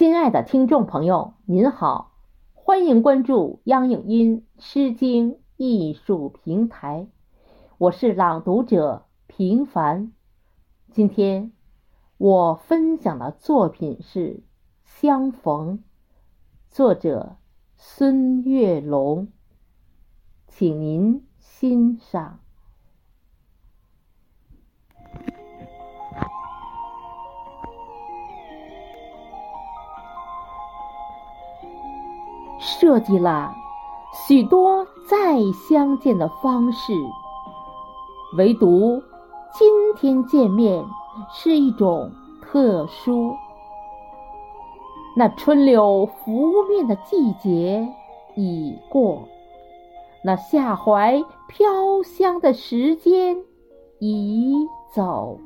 亲爱的听众朋友，您好，欢迎关注央影音诗经艺术平台，我是朗读者平凡。今天我分享的作品是《相逢》，作者孙月龙，请您欣赏。设计了许多再相见的方式，唯独今天见面是一种特殊。那春柳拂面的季节已过，那夏槐飘香的时间已走。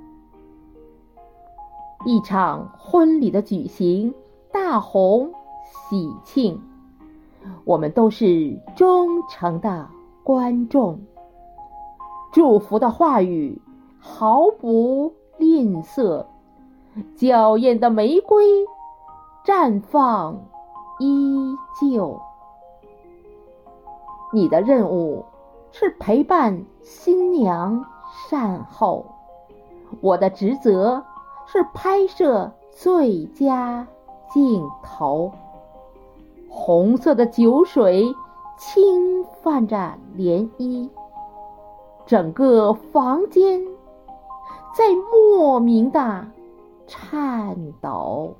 一场婚礼的举行，大红喜庆。我们都是忠诚的观众，祝福的话语毫不吝啬，娇艳的玫瑰绽放依旧。你的任务是陪伴新娘善后，我的职责是拍摄最佳镜头。红色的酒水轻泛着涟漪，整个房间在莫名的颤抖。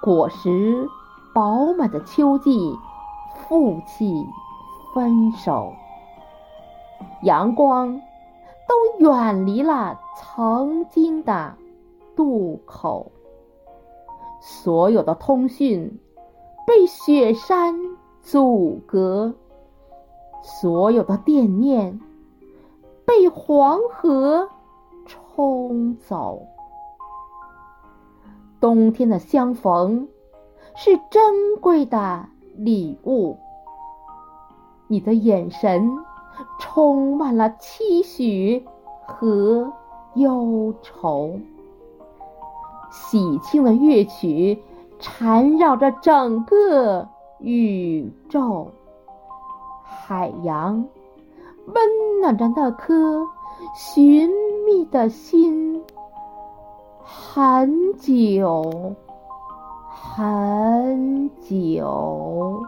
果实饱满的秋季，负气分手，阳光都远离了曾经的渡口。所有的通讯被雪山阻隔，所有的惦念被黄河冲走。冬天的相逢是珍贵的礼物，你的眼神充满了期许和忧愁。喜庆的乐曲缠绕着整个宇宙，海洋温暖着那颗寻觅的心，很久，很久。